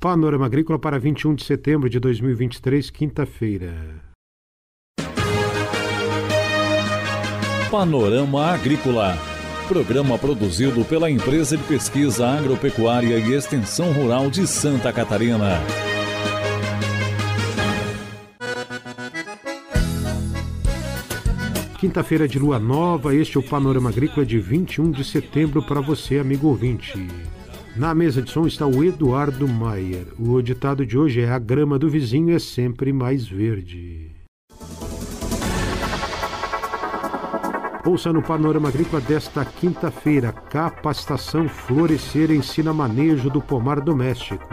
Panorama Agrícola para 21 de setembro de 2023, quinta-feira. Panorama Agrícola. Programa produzido pela Empresa de Pesquisa Agropecuária e Extensão Rural de Santa Catarina. Quinta-feira de lua nova, este é o Panorama Agrícola de 21 de setembro para você, amigo ouvinte. Na mesa de som está o Eduardo Maier. O ditado de hoje é: A grama do vizinho é sempre mais verde. Ouça no Panorama Agrícola desta quinta-feira: Capacitação Florescer ensina manejo do pomar doméstico.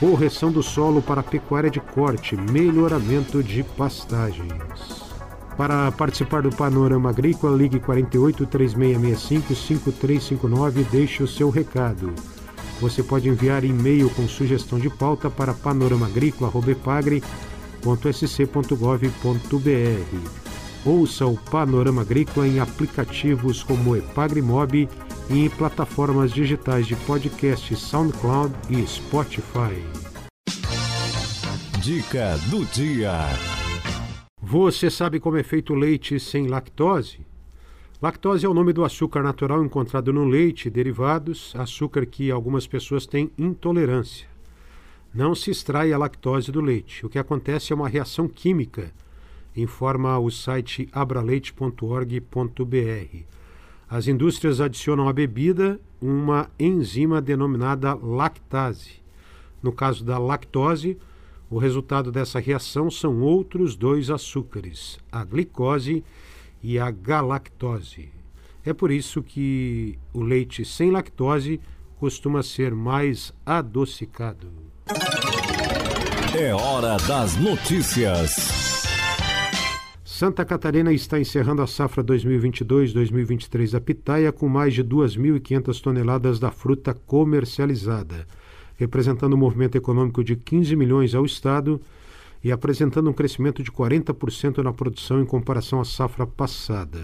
Correção do solo para pecuária de corte, melhoramento de pastagens. Para participar do Panorama Agrícola, ligue 48 3665 5359 e deixe o seu recado. Você pode enviar e-mail com sugestão de pauta para panoramaagrícola.epagre.sc.gov.br. Ouça o Panorama Agrícola em aplicativos como Epagrimob e em plataformas digitais de podcast SoundCloud e Spotify. Dica do dia. Você sabe como é feito leite sem lactose? Lactose é o nome do açúcar natural encontrado no leite e derivados, açúcar que algumas pessoas têm intolerância. Não se extrai a lactose do leite. O que acontece é uma reação química, informa o site abraleite.org.br. As indústrias adicionam à bebida uma enzima denominada lactase. No caso da lactose, o resultado dessa reação são outros dois açúcares, a glicose e a galactose. É por isso que o leite sem lactose costuma ser mais adocicado. É hora das notícias. Santa Catarina está encerrando a safra 2022-2023 da pitaia com mais de 2.500 toneladas da fruta comercializada representando um movimento econômico de 15 milhões ao Estado e apresentando um crescimento de 40% na produção em comparação à safra passada.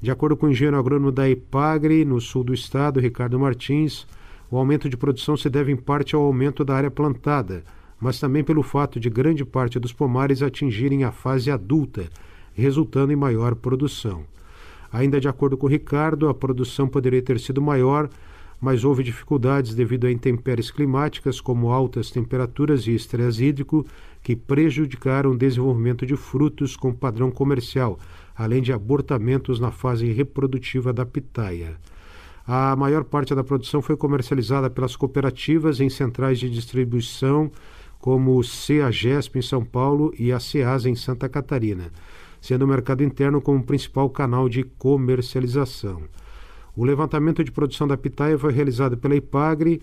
De acordo com o engenheiro agrônomo da Epagre, no sul do estado, Ricardo Martins, o aumento de produção se deve em parte ao aumento da área plantada, mas também pelo fato de grande parte dos pomares atingirem a fase adulta, resultando em maior produção. Ainda de acordo com Ricardo, a produção poderia ter sido maior mas houve dificuldades devido a intempéries climáticas, como altas temperaturas e estresse hídrico, que prejudicaram o desenvolvimento de frutos com padrão comercial, além de abortamentos na fase reprodutiva da pitaia. A maior parte da produção foi comercializada pelas cooperativas em centrais de distribuição, como o CEAGESP em São Paulo e a CEASA em Santa Catarina, sendo o mercado interno como principal canal de comercialização. O levantamento de produção da pitaia foi realizado pela IPAGRE,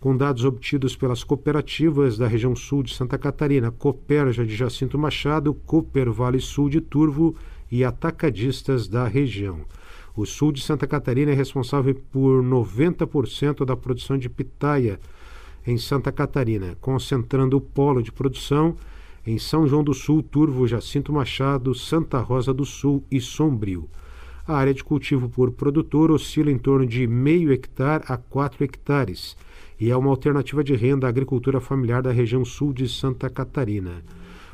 com dados obtidos pelas cooperativas da região sul de Santa Catarina, Cooperja de Jacinto Machado, Cooper Vale Sul de Turvo e atacadistas da região. O sul de Santa Catarina é responsável por 90% da produção de pitaia em Santa Catarina, concentrando o polo de produção em São João do Sul, Turvo, Jacinto Machado, Santa Rosa do Sul e Sombrio. A área de cultivo por produtor oscila em torno de meio hectare a 4 hectares e é uma alternativa de renda à agricultura familiar da região sul de Santa Catarina.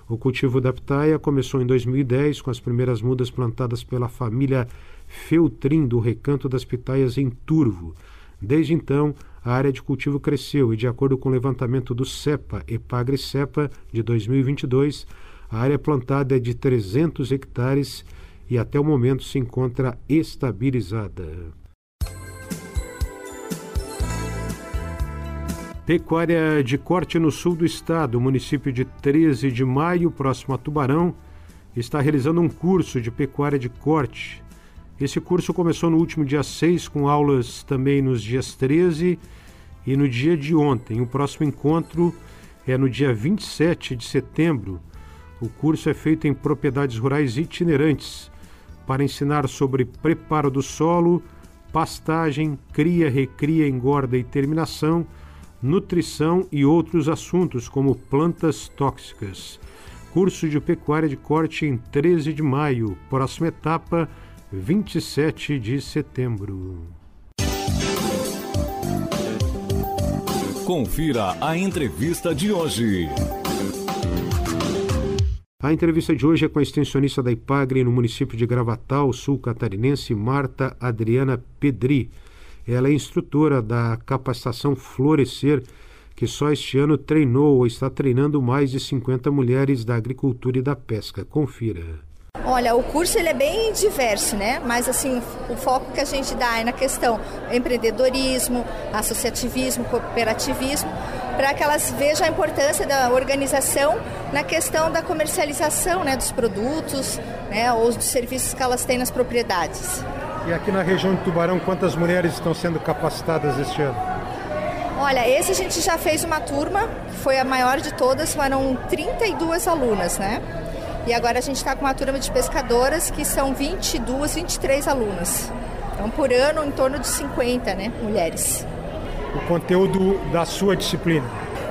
O cultivo da pitaia começou em 2010 com as primeiras mudas plantadas pela família Feltrin do Recanto das Pitaias em Turvo. Desde então, a área de cultivo cresceu e, de acordo com o levantamento do CEPA, Epagre CEPA, de 2022, a área plantada é de 300 hectares e até o momento se encontra estabilizada. Pecuária de corte no sul do estado, município de 13 de maio, próximo a Tubarão, está realizando um curso de pecuária de corte. Esse curso começou no último dia 6, com aulas também nos dias 13 e no dia de ontem. O próximo encontro é no dia 27 de setembro. O curso é feito em propriedades rurais itinerantes para ensinar sobre preparo do solo, pastagem, cria, recria, engorda e terminação, nutrição e outros assuntos como plantas tóxicas. Curso de pecuária de corte em 13 de maio, próxima etapa 27 de setembro. Confira a entrevista de hoje. A entrevista de hoje é com a extensionista da IPAGRE no município de Gravatal, sul catarinense, Marta Adriana Pedri. Ela é instrutora da capacitação Florescer, que só este ano treinou ou está treinando mais de 50 mulheres da agricultura e da pesca. Confira. Olha, o curso ele é bem diverso, né? Mas assim, o foco que a gente dá é na questão empreendedorismo, associativismo, cooperativismo, para que elas vejam a importância da organização na questão da comercialização, né, dos produtos, né, ou dos serviços que elas têm nas propriedades. E aqui na região de Tubarão, quantas mulheres estão sendo capacitadas este ano? Olha, esse a gente já fez uma turma, foi a maior de todas, foram 32 alunas, né? E agora a gente está com uma turma de pescadoras que são 22, 23 alunas. Então, por ano, em torno de 50 né, mulheres. O conteúdo da sua disciplina?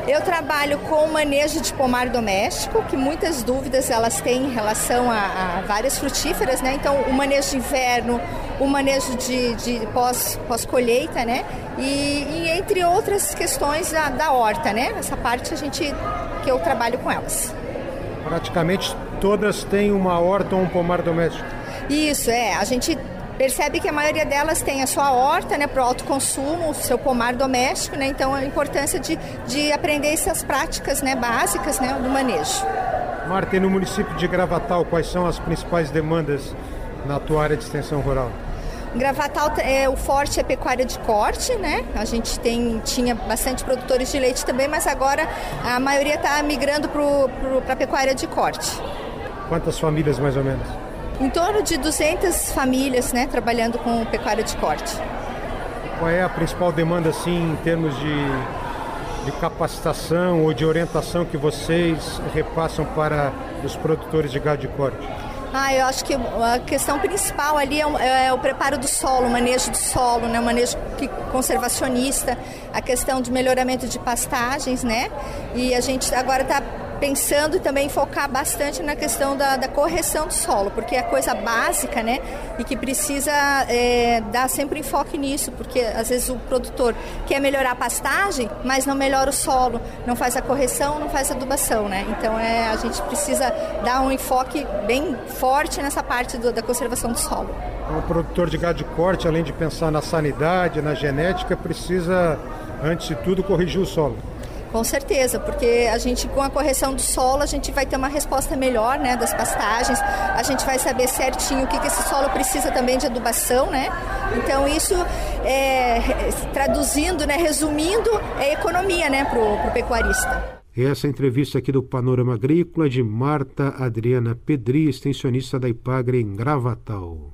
Eu trabalho com manejo de pomar doméstico, que muitas dúvidas elas têm em relação a, a várias frutíferas, né? Então, o manejo de inverno, o manejo de, de pós, pós-colheita, né? E, e, entre outras questões da, da horta, né? Essa parte a gente que eu trabalho com elas. Praticamente todas têm uma horta ou um pomar doméstico. Isso, é. A gente percebe que a maioria delas tem a sua horta né, para o autoconsumo, o seu pomar doméstico, né, então a importância de, de aprender essas práticas né, básicas né, do manejo. Marta, e no município de Gravatal, quais são as principais demandas na tua área de extensão rural? Gravatal, é, o forte é pecuária de corte, né? A gente tem, tinha bastante produtores de leite também, mas agora a maioria está migrando para a pecuária de corte. Quantas famílias mais ou menos? Em torno de 200 famílias né, trabalhando com pecuária de corte. Qual é a principal demanda assim, em termos de, de capacitação ou de orientação que vocês repassam para os produtores de gado de corte? Ah, eu acho que a questão principal ali é o, é o preparo do solo, o manejo do solo, né? o manejo conservacionista, a questão de melhoramento de pastagens, né? E a gente agora está pensando também focar bastante na questão da, da, correção do solo, porque é coisa básica, né? E que precisa é, dar sempre enfoque nisso, porque às vezes o produtor quer melhorar a pastagem, mas não melhora o solo, não faz a correção, não faz a adubação, né? Então é, a gente precisa dar um enfoque bem forte nessa parte do, da conservação do solo. O produtor de gado de corte, além de pensar na sanidade, na genética, precisa, antes de tudo, corrigir o solo. Com certeza, porque a gente com a correção do solo a gente vai ter uma resposta melhor, né, das pastagens. A gente vai saber certinho o que, que esse solo precisa também de adubação, né? Então isso é, traduzindo, né, resumindo, é economia, né, pro, pro pecuarista. Essa entrevista aqui do Panorama Agrícola de Marta Adriana Pedri, extensionista da Ipagre em Gravatal.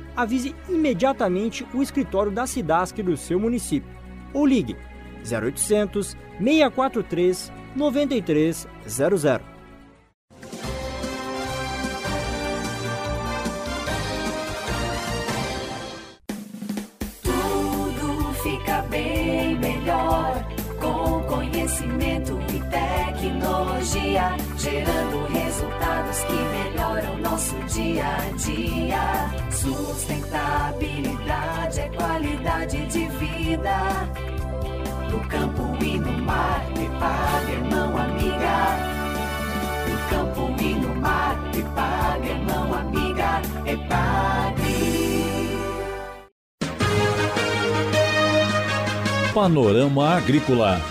avise imediatamente o escritório da SIDASC do seu município ou ligue 0800 643 9300. Tecnologia, gerando resultados que melhoram nosso dia a dia. Sustentabilidade é qualidade de vida. No campo e no mar, Epag, irmão, amiga. No campo e no mar, Epag, irmão, amiga. Epag. Panorama Agrícola